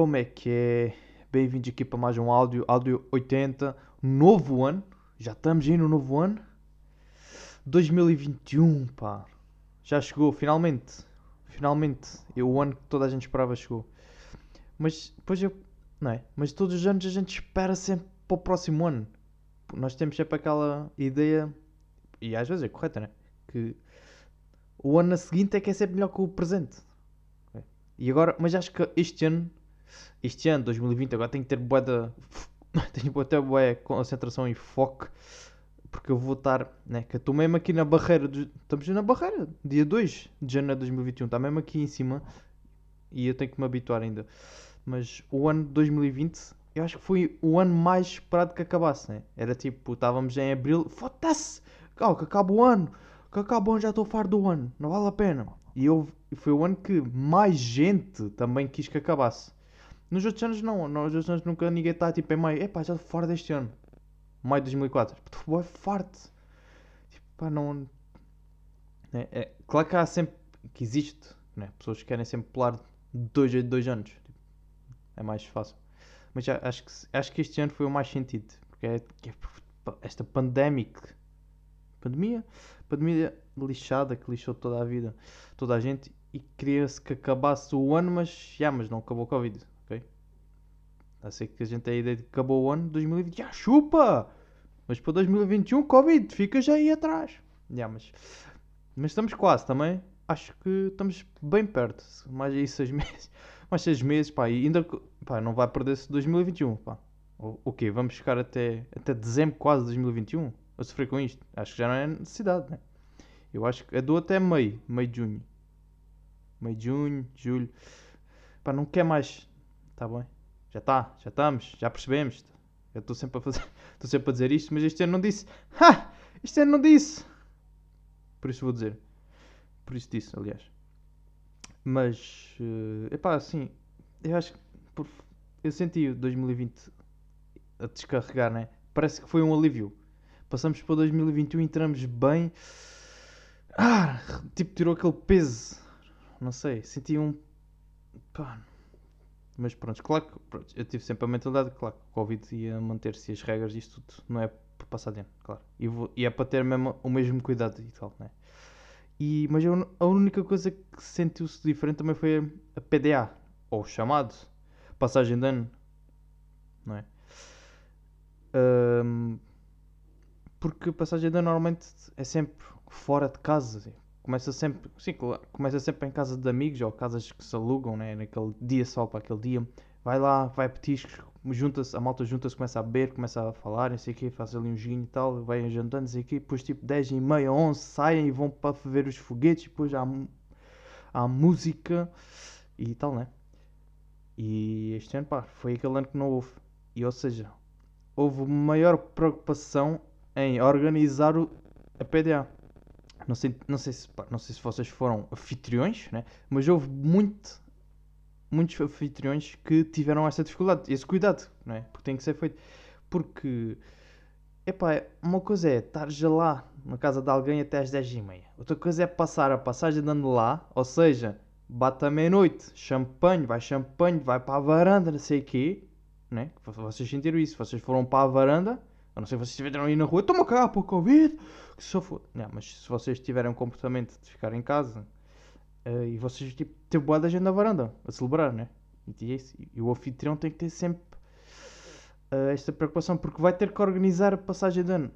Como é que é? Bem-vindos aqui para mais um áudio, áudio 80, novo ano. Já estamos aí no novo ano. 2021, pá. Já chegou, finalmente. Finalmente. É o ano que toda a gente esperava chegou. Mas depois eu. Não é? Mas todos os anos a gente espera sempre para o próximo ano. Nós temos sempre aquela ideia, e às vezes é correta, né? Que o ano seguinte é que é sempre melhor que o presente. E agora, mas acho que este ano, este ano, 2020, agora tenho que ter boa da. tenho que ter boa concentração e foco. Porque eu vou estar, né? Que eu estou mesmo aqui na barreira. Estamos na barreira, dia 2 de janeiro de 2021. Está mesmo aqui em cima. E eu tenho que me habituar ainda. Mas o ano de 2020, eu acho que foi o ano mais esperado que acabasse, né? Era tipo, estávamos em abril, foda-se! Oh, que acaba o ano! Que acaba o ano, já estou farto do ano, não vale a pena. E eu, foi o ano que mais gente também quis que acabasse. Nos outros anos não, nos outros anos nunca ninguém está tipo em maio, epá, já fora deste ano. Maio de 2004, estou é farto. Tipo, pá, não... É, é, claro que há sempre, que existe, né? pessoas que querem sempre pular dois a dois anos. Tipo, é mais fácil. Mas já, acho, que, acho que este ano foi o mais sentido. Porque é, é esta pandemic, pandemia, pandemia lixada que lixou toda a vida, toda a gente e queria-se que acabasse o ano, mas já, mas não acabou o Covid, ok? A ser que a gente tem a ideia de que acabou o ano 2020, já chupa! Mas para 2021, Covid, fica já aí atrás. Já, mas, mas estamos quase também. Acho que estamos bem perto. Mais aí seis meses. Mais seis meses, pá. E ainda pá, não vai perder-se 2021, pá. O, o quê? Vamos ficar até, até dezembro quase de 2021 a sofrer com isto? Acho que já não é necessidade, né? Eu acho que é do até meio, meio de junho. Meio de junho, julho. Pá, não quer mais. Tá bem? Já está, já estamos, já percebemos. Eu estou sempre a fazer, estou sempre a dizer isto, mas este ano não disse. Ha! Este ano não disse. Por isso vou dizer. Por isso disse, aliás. Mas, uh, epá, assim, eu acho que por, eu senti o 2020 a descarregar, né? Parece que foi um alívio. Passamos para 2021 e entramos bem. Ah, tipo, tirou aquele peso. Não sei, senti um. Pá. Mas pronto, claro que pronto, eu tive sempre a mentalidade, claro que o Covid ia manter-se as regras, isto tudo não é para passar de ano, claro. E, vou, e é para ter mesmo o mesmo cuidado e tal, né? E, mas eu, a única coisa que sentiu-se diferente também foi a PDA, ou chamado passagem de ano, não é? Um, porque passagem de ano normalmente é sempre fora de casa, assim. Começa sempre, sim, começa sempre em casa de amigos ou casas que se alugam, né? naquele dia só para aquele dia. Vai lá, vai petiscos, junta-se, a malta junta-se, começa a beber, começa a falar, não sei o quê, faz ali um joguinho e tal, vai jantando, não sei o quê, depois tipo 10 e meia, 11 saem e vão para ver os foguetes, depois há, há música e tal, né? E este ano, pá, foi aquele ano que não houve. E ou seja, houve maior preocupação em organizar o, a PDA. Não sei, não, sei se, pá, não sei se vocês foram anfitriões, né? mas houve muito, muitos anfitriões que tiveram essa dificuldade, esse cuidado, não é? Porque tem que ser feito. Porque, epá, uma coisa é estar lá na casa de alguém até às 10h30. Outra coisa é passar a passagem dando lá, ou seja, bate meia-noite, champanhe, vai champanhe, vai para a varanda, não sei o quê, né? Vocês sentiram isso, vocês foram para a varanda, a não ser vocês estiveram aí na rua, toma cá o Covid, que só for. Não, mas se vocês tiverem um comportamento de ficar em casa uh, e vocês tipo, ter boa da gente na varanda a celebrar, né? E, e o anfitrião tem que ter sempre uh, esta preocupação, porque vai ter que organizar a passagem de ano,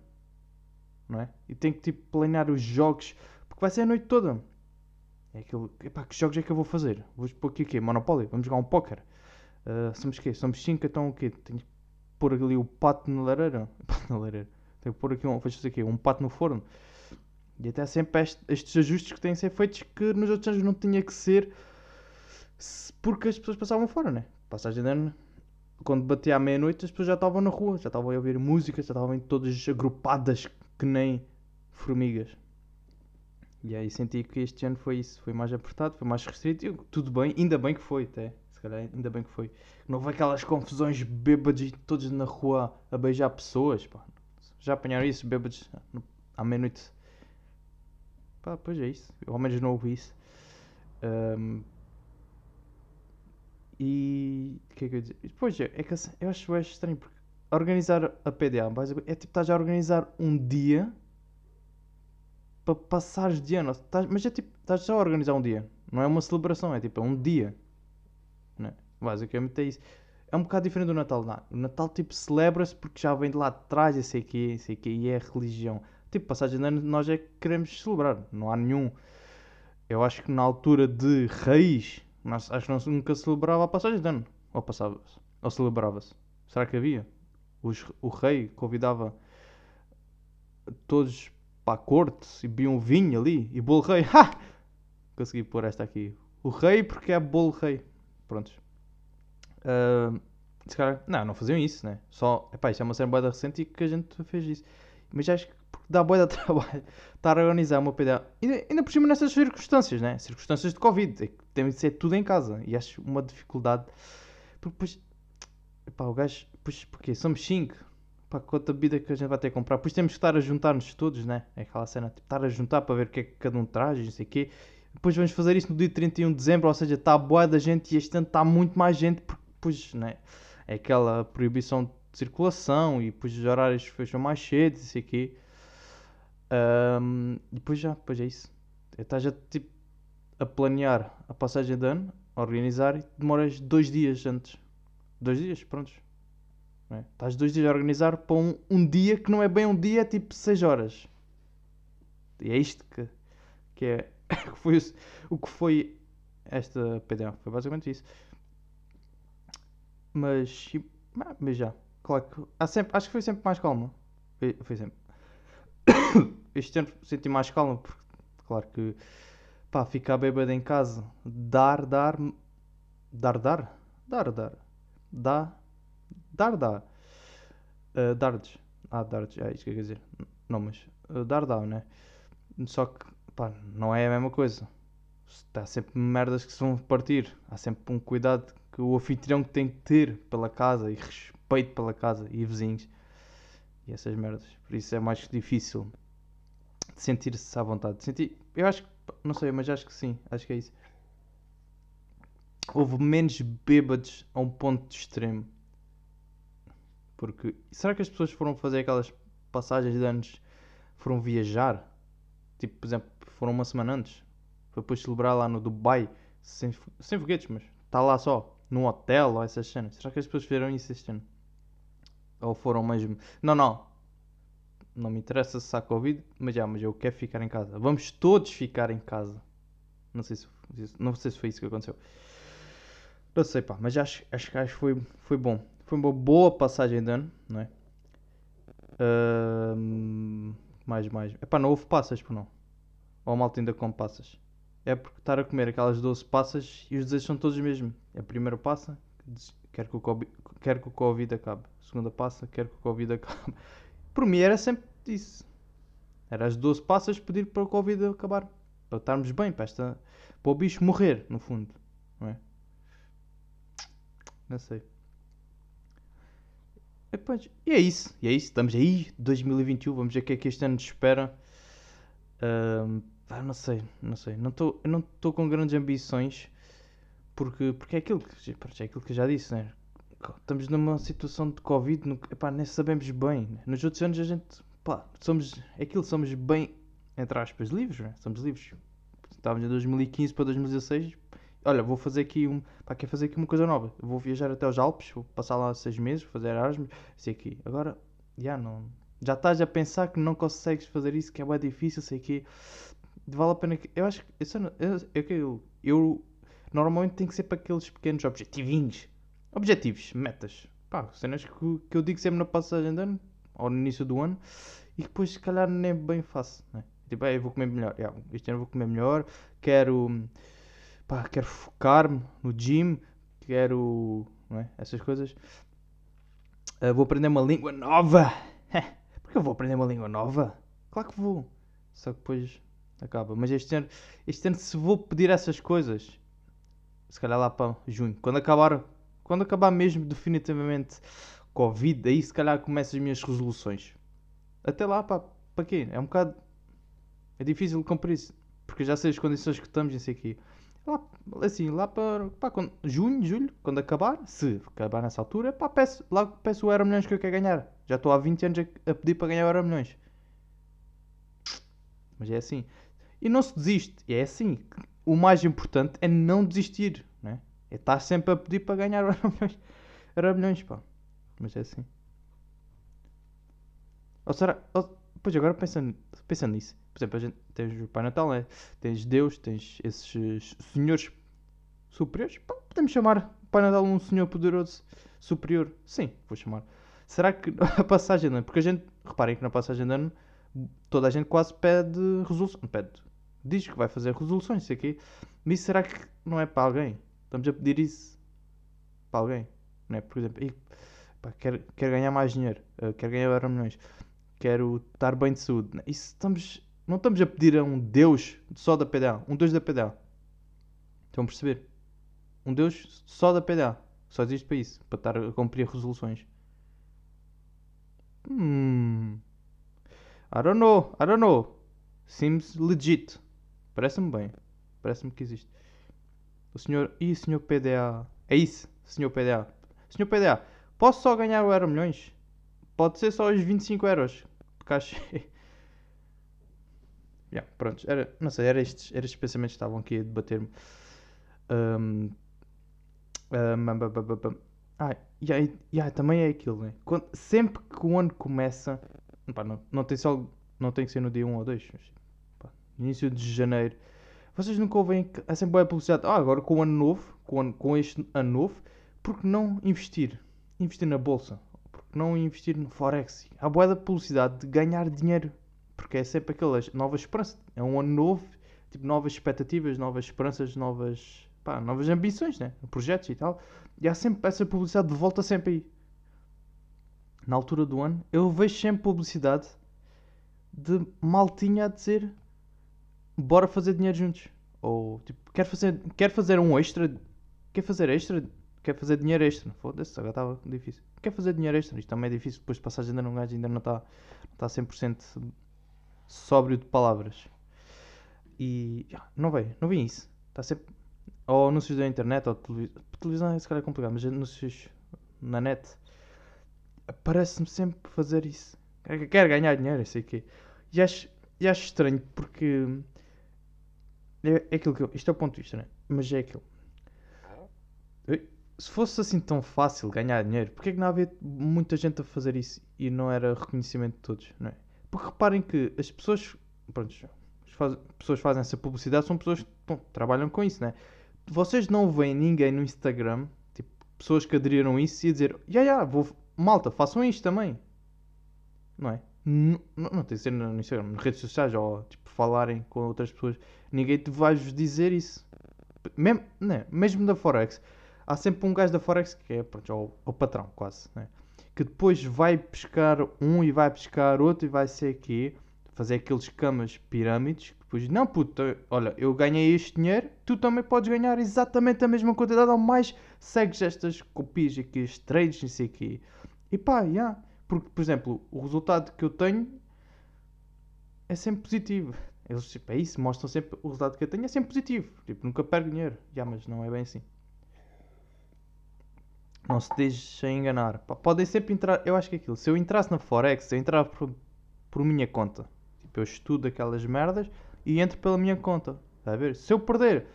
não é? E tem que tipo planear os jogos, porque vai ser a noite toda. É aquilo, epá, que jogos é que eu vou fazer? Vou pôr aqui o quê? Monopoly? Vamos jogar um póquer? Uh, somos quê? Somos 5, então o quê? Tenho pôr ali o pato na lareira. Pato na lareira. Que pôr aqui um, aqui, um pato no forno. E até sempre este, estes ajustes que têm que ser feitos que nos outros anos não tinha que ser porque as pessoas passavam fora, né? Passagem de ano, quando batia à meia-noite, as pessoas já estavam na rua, já estavam a ouvir música, já estavam todas agrupadas que nem formigas. E aí senti que este ano foi isso, foi mais apertado, foi mais restrito. Tudo bem, ainda bem que foi até calhar ainda bem que foi. Não houve aquelas confusões bêbados todos na rua a beijar pessoas, pá. Já apanharam isso, bêbados à meia-noite? Pá, pois é isso. Eu ao menos não ouvi isso. Um, E. O que é que eu ia dizer? E Depois, é que assim, eu acho bem estranho porque organizar a PDA é tipo, estás a organizar um dia para passares de ano. Estás- mas é tipo, estás só a organizar um dia. Não é uma celebração, é tipo, é um dia. Né? Basicamente é isso. É um bocado diferente do Natal. Não. O Natal, tipo, celebra-se porque já vem de lá de trás, e sei que, sei que, e é religião. Tipo, passagem de ano nós é que queremos celebrar. Não há nenhum. Eu acho que na altura de raiz, nós, acho que nunca celebrava a passagem de ano. Ou passava-se. Ou celebrava-se. Será que havia? Os- o rei convidava todos para a corte e bebiam vinho ali e bolo rei. Ha! Consegui pôr esta aqui. O rei porque é bolo rei. Prontos. Ah, se calhar- não, não faziam isso, né? Só, epá, isto é uma cena boa recente e que a gente fez isso. Mas acho que dá boa de trabalho estar a organizar uma PDA. Ainda, ainda por cima nessas circunstâncias, né? Circunstâncias de Covid. É que tem de ser tudo em casa. E acho uma dificuldade. Porque depois, epá, o gajo, depois, porque somos 5. Pá, quanta bebida que a gente vai ter que comprar. Depois temos que estar a juntar-nos todos, né? É aquela cena, tipo, estar a juntar para ver o que é que cada um traz e não sei o quê. Depois vamos fazer isso no dia 31 de dezembro, ou seja, está boa da gente e este ano está muito mais gente, porque depois, né? É aquela proibição de circulação e depois os horários fecham mais cedo não sei o quê. Ahm, e depois já, depois é isso. Estás já tipo a planear a passagem de ano, a organizar e demoras dois dias antes. Dois dias, prontos. é? Estás dois dias a organizar para um, um dia que não é bem um dia, é tipo 6 horas. E é isto que, que é foi o, que foi esta PDA. Foi basicamente isso. Mas, ah, mas já, claro que há sempre, acho que foi sempre mais calma. Foi, foi sempre. Este ano senti mais calma porque, claro que, pá, ficar bêbado em casa, dar, dar, dar, dar, dar, dar, dá, dar, dá, Uh, dardos, ah, dardos, é isso que eu quer dizer, não, mas uh, dar, dá, né? Só que, pá, não é a mesma coisa. Há sempre merdas que se vão partir. Há sempre um cuidado que o anfitrião tem que ter pela casa e respeito pela casa e vizinhos. E essas merdas. Por isso é mais difícil de sentir-se à vontade. Sentir, eu acho que, não sei, mas acho que sim. Acho que é isso. Houve menos bêbados a um ponto de extremo. Porque será que as pessoas foram fazer aquelas passagens de anos, foram viajar? Tipo, por exemplo, foram uma semana antes. Foi depois celebrar lá no Dubai, sem, sem foguetes, mas está lá só, num hotel ou essas cenas. Será que as pessoas fizeram isso este ano? Ou foram mesmo. Não, não. Não me interessa se há Covid, mas já, mas eu quero ficar em casa. Vamos todos ficar em casa. Não sei se, não sei se foi isso que aconteceu. Não sei, pá, mas acho, acho que acho foi, foi bom. Foi uma boa passagem de ano, não é? Ahm, mais, mais. Epá, não houve passas, por não. Ou a malta ainda come passas. É porque estar a comer aquelas 12 passas e os desejos são todos os mesmos. A primeira passa, quer que o Covid, quer que o COVID acabe. A segunda passa, quer que o Covid acabe. Por mim era sempre isso. Era as 12 passas pedir para o Covid acabar. Para estarmos bem, para, esta, para o bicho morrer, no fundo. Não é? Não sei. E, é isso, e é isso. Estamos aí, 2021. Vamos ver o que é que este ano nos espera. Ahm, pá, não sei, não sei. Não eu não estou com grandes ambições porque, porque é, aquilo que, é aquilo que eu já disse, né? Estamos numa situação de Covid, no, epá, nem sabemos bem. né? Nos outros anos a gente, pá, somos, é aquilo, somos bem, entre aspas, livres, né? Somos livres. Estávamos em 2015 para 2016. Olha, vou fazer aqui um, pá, quero fazer aqui uma coisa nova. Vou viajar até os Alpes, vou passar lá seis meses, fazer Erasmus, sei aqui. Agora, já não, já estás a pensar que não consegues fazer isso, que é bem difícil, sei que vale a pena que. Eu acho que eu, eu, eu, eu normalmente tem que ser para aqueles pequenos objetivinhos. Objetivos, metas. Pá, cenas que, que eu digo sempre na passagem de ano, ou no início do ano, e depois se calhar nem bem faço. Né? Tipo, "Ei, eu vou comer melhor. Yeah, este ano vou comer melhor, quero. Pá, quero focar-me no gym, quero. É? Essas coisas. Ah, vou aprender uma língua nova. Porque eu vou aprender uma língua nova? Claro que vou. Só que depois acaba. Mas este ano, este ano se vou pedir essas coisas, se calhar lá para junho, quando acabar, quando acabar mesmo definitivamente Covid, aí se calhar começo as minhas resoluções. Até lá, pá, para quê? É um bocado. É difícil cumprir isso. Porque já sei as condições que estamos, não sei aqui. Lá, assim, lá para, pá, quando- junho, julho, quando acabar, se acabar nessa altura, pá, peço, lá peço o Euro Milhões que eu quero ganhar. Já estou há 20 anos a, a pedir para ganhar o Euro Milhões. Mas é assim. E não se desiste. É assim. O mais importante é não desistir, né? É estar sempre a pedir para ganhar Euro Milhões. Euro Milhões, pá. Mas é assim. Ou será... ou- pois agora pensando, pensando nisso. Por exemplo, a gente tens o Pai Natal, né? Tens Deus, tens esses senhores superiores. Pá, podemos chamar o Pai Natal um senhor poderoso superior. Sim, vou chamar. Será que a passagem de ano... Porque a gente... Reparem que na passagem de ano toda a gente quase pede resolução. Pede. Diz que vai fazer resoluções, sei quê. Mas isso será que não é para alguém? Estamos a pedir isso para alguém. Não é? Por exemplo, "Ih, pá, ganhar mais dinheiro, eh, quero ganhar euro milhões, quero estar bem de saúde. Isso estamos, não estamos a pedir a um Deus só da PDA, um Deus da PDA. Estão a perceber? Um Deus só da PDA. Só existe para isso, para estar a cumprir resoluções. Hmm. I don't know, I don't know. Seems legit. Parece-me bem. Parece-me que existe. O senhor. Ih, senhor PDA. É isso, senhor PDA. Senhor PDA, posso só ganhar o Euro Milhões? Pode ser só os 25 euros. Porque acho. yeah, pronto. Era, não sei, era estes, era estes pensamentos que estavam aqui a debater-me. Um, um, ah, e aí, e aí também é aquilo, né? Quando, sempre que o ano começa, pá, não, não, tem só, não tem que ser no dia 1 ou 2, mas, pá, início de janeiro, vocês nunca ouvem, que há sempre boa publicidade, ah, agora com o ano novo, com, com este ano novo, por que não investir? Investir na bolsa, não investir no Forex? Há boa da publicidade de ganhar dinheiro, porque é sempre aquelas novas esperanças, é um ano novo, tipo, novas expectativas, novas esperanças, novas, pá, novas ambições, né? Projetos e tal. E há sempre essa publicidade de volta sempre aí. Na altura do ano, eu vejo sempre publicidade de maltinha a dizer bora fazer dinheiro juntos. Ou tipo, quer fazer, quer fazer um extra, quer fazer extra, quer fazer dinheiro extra. Foda-se, agora estava difícil. Quer fazer dinheiro extra, isto também é difícil, depois de passagem ainda não gajo ainda não está está 100% sóbrio de palavras. E já, não vem, não vem isso. Está sempre. Ou anúncios da internet, ou televisão. Televisão é se calhar complicado, mas anúncios na net. Parece-me sempre fazer isso. Quer, ganhar dinheiro, eu sei o quê. E acho, e acho estranho porque. É, é aquilo que eu. Isto é o ponto de vista, né? Mas é aquilo. Eu- Se fosse assim tão fácil ganhar dinheiro, porque é que não havia muita gente a fazer isso e não era reconhecimento de todos, não é? Porque reparem que as pessoas. Pronto, as faz- pessoas fazem essa publicidade são pessoas que bom, trabalham com isso, né? Vocês não veem ninguém no Instagram, tipo, pessoas que aderiram a isso e a dizer, ya, ya, vou, malta, façam isto também. Não é? N- Não, não tem de ser no Instagram, nas redes sociais ou tipo, falarem com outras pessoas. Ninguém te vai-vos dizer isso. Mesmo, né? Mesmo da Forex, há sempre um gajo da Forex que é pronto, é o, o patrão, quase, né? que depois vai pescar um e vai pescar outro e vai ser aqui, fazer aqueles camas pirâmides. que Depois, não, puto, olha, eu ganhei este dinheiro, tu também podes ganhar exatamente a mesma quantidade ou mais. Segues estas copias aqui, estes trades, não sei o quê. E pá, já. Porque, por exemplo, o resultado que eu tenho é sempre positivo. Eles, tipo, é isso, mostram sempre o resultado que eu tenho é sempre positivo. Tipo, nunca perco dinheiro. Já, mas não é bem assim. Não se deixem enganar. Podem sempre entrar. Eu acho que é aquilo. Se eu entrasse na Forex, eu entrava por, por minha conta. Tipo, eu estudo aquelas merdas e entro pela minha conta. Está a ver? Se eu perder,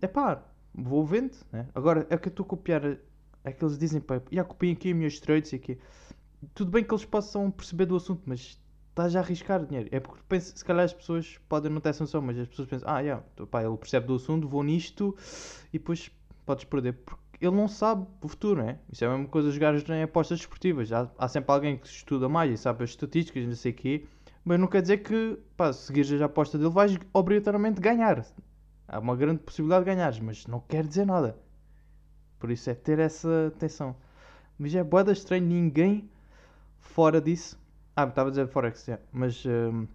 é pá, vou vendo. Né? Agora é que eu estou a copiar. É que eles dizem, pá, já copiei aqui os meus trades e aqui. Tudo bem que eles possam perceber do assunto, mas estás a arriscar dinheiro. É porque penso, se calhar as pessoas podem não ter noção, mas as pessoas pensam, ah, yeah, pá, ele percebe do assunto, vou nisto e depois podes perder. Porque ele não sabe o futuro, né? Isso é a mesma coisa dos gajos em apostas desportivas. Há, há sempre alguém que estuda mais e sabe as estatísticas, não sei o quê, mas não quer dizer que, pá, se seguires a aposta dele, vais obrigatoriamente ganhar. Há uma grande possibilidade de ganhares, mas não quer dizer nada. Por isso é ter essa atenção. Mas é boeda estranho, ninguém fora disso. Ah, estava a dizer Forex, yeah. mas hum,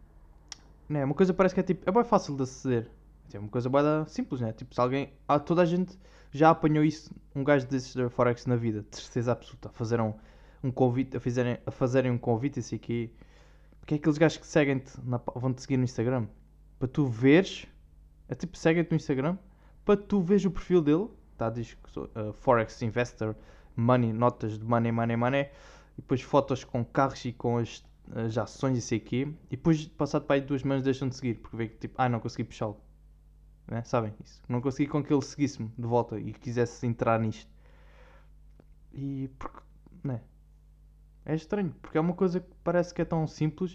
né, uma coisa parece que é tipo, é bem fácil de aceder. É uma coisa bem simples, né? Tipo, se alguém, ah, toda a gente já apanhou isso, um gajo desses da Forex na vida, de certeza absoluta, a fazer um, um convite, a fazerem, a fazerem um convite, isso aqui. Porque é aqueles gajos que seguem-te, vão-te seguir no Instagram, para tu veres, é tipo, seguem-te no Instagram, para tu veres o perfil dele, tá? Diz que sou uh, Forex Investor, money, notas de money, money, money, e depois fotos com carros e com as, as ações e sei e depois, passado para aí duas semanas, deixam de seguir, porque vê que tipo, ah, não consegui puxá-lo. Né? Sabem isso? Não consegui com que ele seguisse-me de volta e quisesse entrar nisto. E porque, né? É estranho, porque é uma coisa que parece que é tão simples.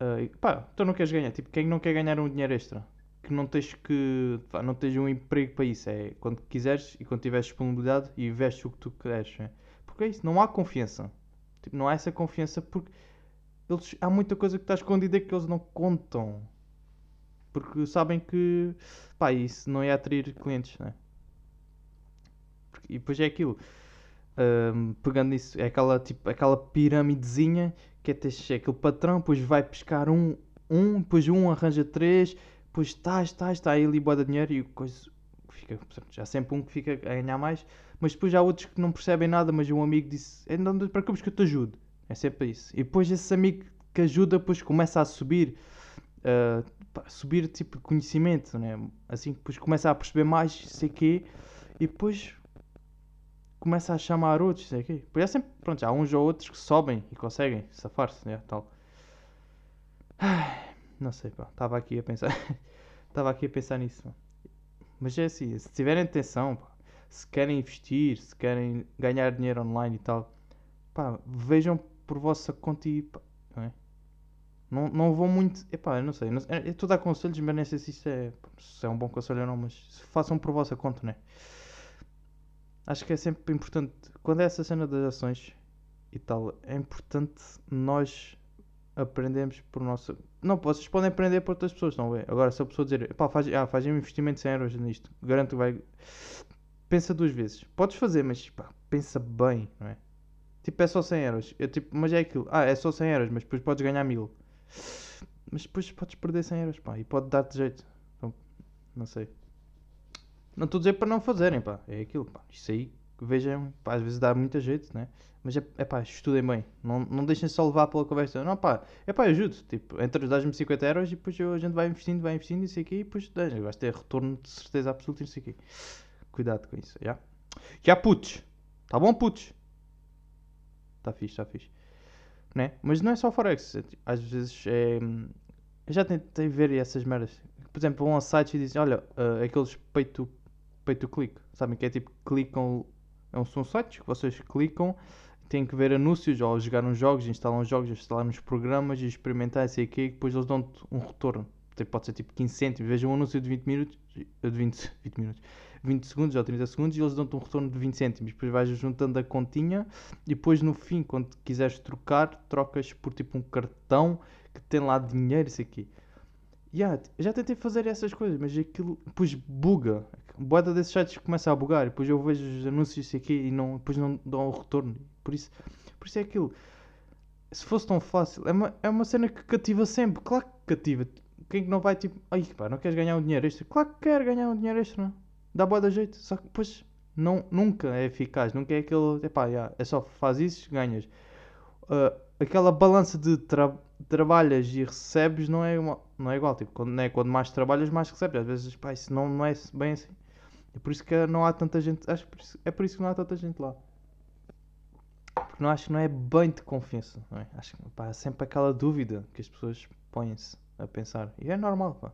Uh, pá, tu não queres ganhar. Tipo, quem não quer ganhar um dinheiro extra? Que não tens que. Pá, não tens um emprego para isso. É quando quiseres e quando tiveres disponibilidade e vestes o que tu queres. É? Porque é isso, não há confiança. Tipo, não há essa confiança porque eles, há muita coisa que está escondida que eles não contam. Porque sabem que pá, isso não ia atrair clientes, né? E depois é aquilo um, pegando isso, é aquela, tipo, aquela piramidezinha que é ter aquele patrão, depois vai pescar um, um, depois um arranja três, depois está, está, está ali boa dinheiro e coisa fica, já sempre um que fica a ganhar mais, mas depois há outros que não percebem nada, mas um amigo disse, é, preocupes que eu te ajudo, é sempre isso. E depois esse amigo que ajuda, depois começa a subir, uh, subir tipo conhecimento, né? assim, depois começa a perceber mais, sei quê, e depois começa a chamar outros, sei aqui. Porque é sempre, pronto, há uns ou outros que sobem e conseguem safar-se, né, tal. Não sei, pá, estava aqui a pensar, estava aqui a pensar nisso. Mas é assim, se tiverem atenção, se querem investir, se querem ganhar dinheiro online e tal, pá, vejam por vossa conta e, pá, não é? Não, não vou muito. Epá, eu não sei. Eu estou a dar conselhos, mas nem sei se isso é, se é um bom conselho ou não. Mas façam por vossa conta, né? acho que é sempre importante, quando é essa cena das ações e tal, é importante nós aprendemos por nossa. Não, vocês podem aprender por outras pessoas, não é? Agora, se a pessoa dizer, pá, faz, ah, faz um investimento 100 euros nisto, garanto que vai. Pensa duas vezes. Podes fazer, mas pá, pensa bem, não é? Tipo, é só 100 euros. Eu, tipo, mas é aquilo. Ah, é só 100 euros, mas depois podes ganhar 1000. Mas depois podes perder 100 euros, pá, e pode dar-te jeito. Então, não sei. Não estou a dizer para não fazerem, pá. É aquilo, pá. Isso aí, vejam, pá, às vezes dá muita jeito, né? Mas é, é pá, estudem bem. Não, não deixem só levar pela conversa. Não, pá, é pá, ajudo. Tipo, entre dás-me 50 euros e depois a gente vai investindo, vai investindo sei aqui e depois vais ter retorno de certeza absoluta sei aqui. Cuidado com isso, já? Já, putos. Tá bom, putos? Tá fixe, tá fixe. Né? Mas não é só Forex. É, às vezes é. Eu já tentei ver essas merdas. Por exemplo, vão a sites e dizem: Olha, uh, aqueles peito pay to click. Sabem que é tipo, clicam. É um, são sites que vocês clicam, têm que ver anúncios, ou jogar uns jogos, instalam jogos, instalar uns programas experimentar, sei o quê, e depois eles dão-te um retorno. Tipo, pode ser tipo 15 cêntimos. Veja um anúncio de 20 minutos, de 20, 20 minutos, 20 segundos ou 30 segundos e eles dão-te um retorno de 20 cêntimos. Depois vais juntando a continha e depois no fim, quando quiseres trocar, trocas por tipo um cartão que tem lá dinheiro, isso aqui. Yeah, já tentei fazer essas coisas, mas aquilo depois buga. Boada desses sites começa a bugar, depois eu vejo os anúncios aqui e não, depois não dão o retorno. Por isso, por isso é aquilo. Se fosse tão fácil, é uma, é uma cena que cativa sempre. Claro que cativa. Quem que não vai tipo, ai pá, não queres ganhar um dinheiro extra? Claro que quer ganhar um dinheiro extra, não? dá boa da jeito. Só que depois não, nunca é eficaz, nunca é aquele, epá, yeah, é só faz isso, ganhas. Uh, aquela balança de trabalho trabalhas e recebes não é, uma, não é igual. Tipo, quando, né, quando mais trabalhas, mais recebes. Às vezes, pá, isso não, não é bem assim. É por isso que não há tanta gente. Acho por isso, é por isso que não há tanta gente lá. Porque não acho que não é bem de confiança. Não é? Acho que pá, há sempre aquela dúvida que as pessoas põem-se a pensar. E é normal. Pá.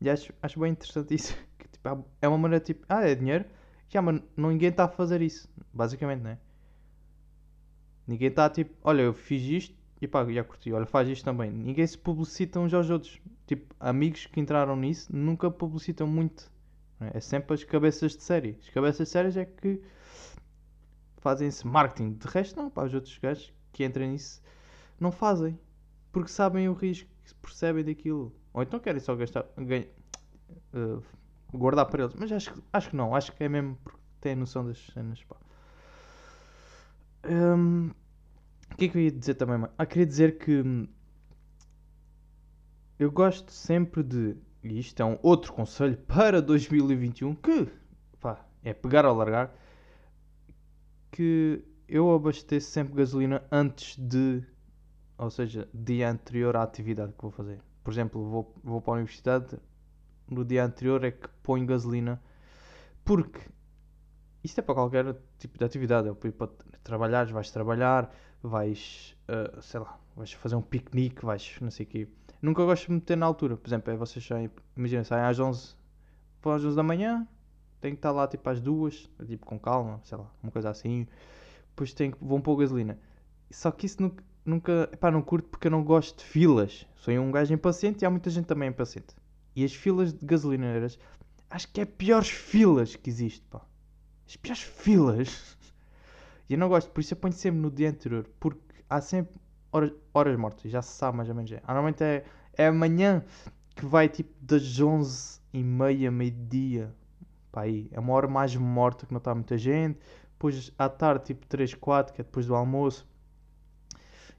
E acho, acho bem interessante isso. Que, tipo, é uma maneira tipo, ah, é dinheiro. Já, mas ninguém está a fazer isso. Basicamente, não é? Ninguém está tipo, olha, eu fiz isto e pá, já curti, olha, faz isto também. Ninguém se publicita uns aos outros. Tipo, amigos que entraram nisso nunca publicitam muito. É? é sempre as cabeças de série. As cabeças de séries é que fazem esse marketing. De resto, não, pá, os outros gajos que entram nisso não fazem. Porque sabem o risco, percebem daquilo. Ou então querem só gastar, ganha, uh, guardar para eles. Mas acho, acho que não, acho que é mesmo porque têm noção das cenas, pá. Um, o que é que eu ia dizer também, mano? Ah, queria dizer que hum, eu gosto sempre de. E isto é um outro conselho para 2021 que pá, é pegar ou largar. Que eu abasteço sempre gasolina antes de. Ou seja, dia anterior à atividade que vou fazer. Por exemplo, vou, vou para a universidade. No dia anterior é que ponho gasolina Porque isto é para qualquer tipo de atividade. É para trabalhar, vais trabalhar, vais, uh, sei lá, vais fazer um piquenique, vais não sei o quê. Nunca gosto de me meter na altura. Por exemplo, é vocês saem, imagina, saem às 11, vão às 11 da manhã, tem que estar lá tipo às duas, tipo com calma, sei lá, uma coisa assim. Depois tem que, vão pôr gasolina. Só que isso nunca, nunca epá, não curto porque eu não gosto de filas. Sou um gajo impaciente e há muita gente também impaciente. E as filas de gasolineiras, acho que é piores filas que existe, pá. As piores filas. E eu não gosto, por isso eu ponho sempre no dia anterior, porque há sempre horas, horas mortas, já se sabe mais ou menos. É. Normalmente é, é amanhã que vai tipo das 11 e meia, meio-dia. Pá, aí é uma hora mais morta que não está muita gente. Depois à tarde, tipo 3, 4, que é depois do almoço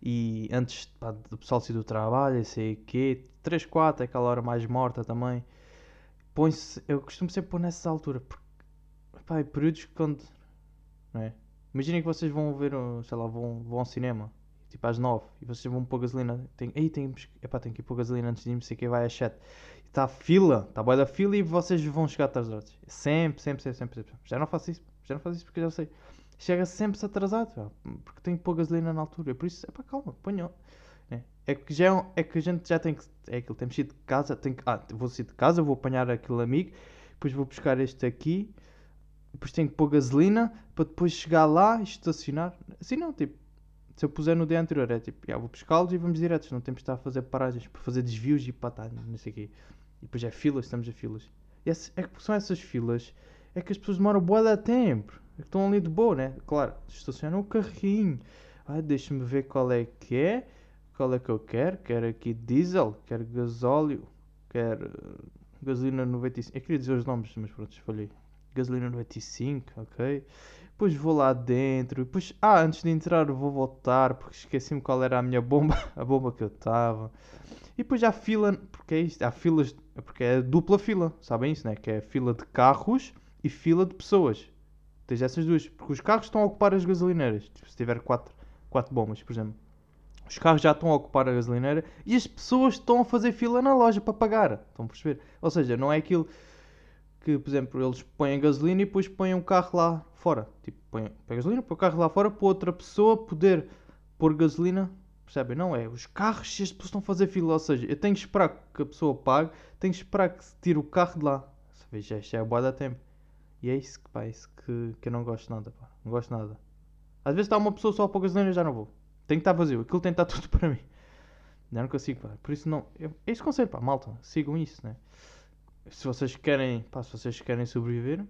e antes pá, do pessoal sair do trabalho, sei quê, 3, 4 é aquela hora mais morta também. Põe eu costumo sempre pôr nessa altura, porque pá, períodos quando. Não é? Imaginem que vocês vão ver, sei lá, vão, vão ao cinema, tipo às 9, e vocês vão pôr gasolina. Tem, aí tem, epá, tem que ir pôr gasolina antes de irmos, sei que vai às 7. Está fila, está boa da fila e vocês vão chegar atrasados. Sempre, sempre, sempre, sempre, sempre. Já não faço isso, já não faço isso porque já sei chega sempre atrasado, porque tem que pôr gasolina na altura. Por isso, é para calma, ponham. É, é, que já é, é, que a gente já tem que. É aquilo, temos sair de casa. Tem que, ah, vou sair de casa, vou apanhar aquele amigo, depois vou buscar este aqui, depois tenho que pôr gasolina para depois chegar lá e estacionar. Assim não, tipo, se eu puser no dia anterior, é tipo, já, vou buscá-los e vamos diretos, não temos que estar a fazer paragens para fazer desvios e para estar, não sei o quê. E depois é filas, estamos a filas. E essa, é que são essas filas, é que as pessoas demoram boa da tempo. Estão ali de boa, né? Claro, estacionam o carrinho. Ah, deixa-me ver qual é que é. Qual é que eu quero? Quero aqui diesel, quero gasóleo, quero uh, gasolina 95. Eu queria dizer os nomes, mas pronto, escolhi. Gasolina 95, ok. Depois vou lá dentro. Depois, ah, antes de entrar vou voltar porque esqueci-me qual era a minha bomba, a bomba que eu estava. E depois há fila, porque é isto, há filas, porque é dupla fila, sabem isso, né? Que é fila de carros e fila de pessoas. Tens essas duas. Porque os carros estão a ocupar as gasolineiras. Tipo, se tiver quatro, quatro bombas, por exemplo. Os carros já estão a ocupar a gasolineira e as pessoas estão a fazer fila na loja para pagar. Estão a perceber? Ou seja, não é aquilo que, por exemplo, eles põem gasolina e depois põem um carro lá fora. Tipo, põem, põem gasolina, põem o carro lá fora para outra pessoa poder pôr gasolina. Percebem? Não é. Os carros, as pessoas estão a fazer fila. Ou seja, eu tenho que esperar que a pessoa pague, tenho que esperar que se tire o carro de lá. Veja, isto é boa da tempo. E é isso, pá, é isso que, que eu não gosto nada, pá. Não gosto nada. Às vezes está uma pessoa só para gasolina e já não vou. Tem que estar vazio. Aquilo tem que estar tudo para mim. Já não consigo, pá. Por isso não. Eu, é este conselho, pá, malta. Sigam isso, né? Se vocês querem, pá, se vocês querem sobreviver,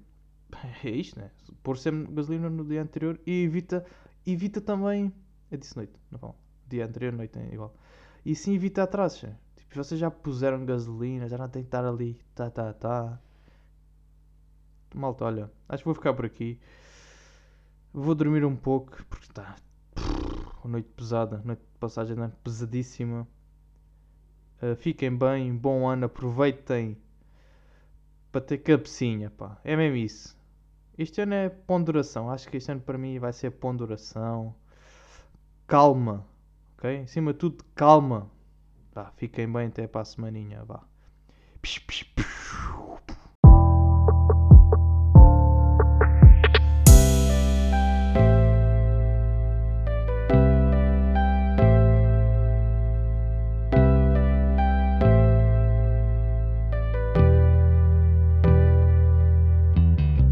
é isto, né? Pôr sempre gasolina no dia anterior e evita, evita também. Eu disse noite, não. Dia anterior, noite é igual. E sim evita atrasos. Né? Tipo, vocês já puseram gasolina, já não tem que estar ali, tá, tá, tá. Malta, olha, acho que vou ficar por aqui. Vou dormir um pouco, porque está. Noite pesada, noite de passagem né? pesadíssima. Uh, fiquem bem, bom ano, aproveitem para ter cabecinha, pá. É mesmo isso. Este ano é ponderação. Acho que este ano para mim vai ser ponderação. Calma, ok? Acima de tudo, calma. Tá, fiquem bem até para a semaninha, vá. Psh, psh, psh.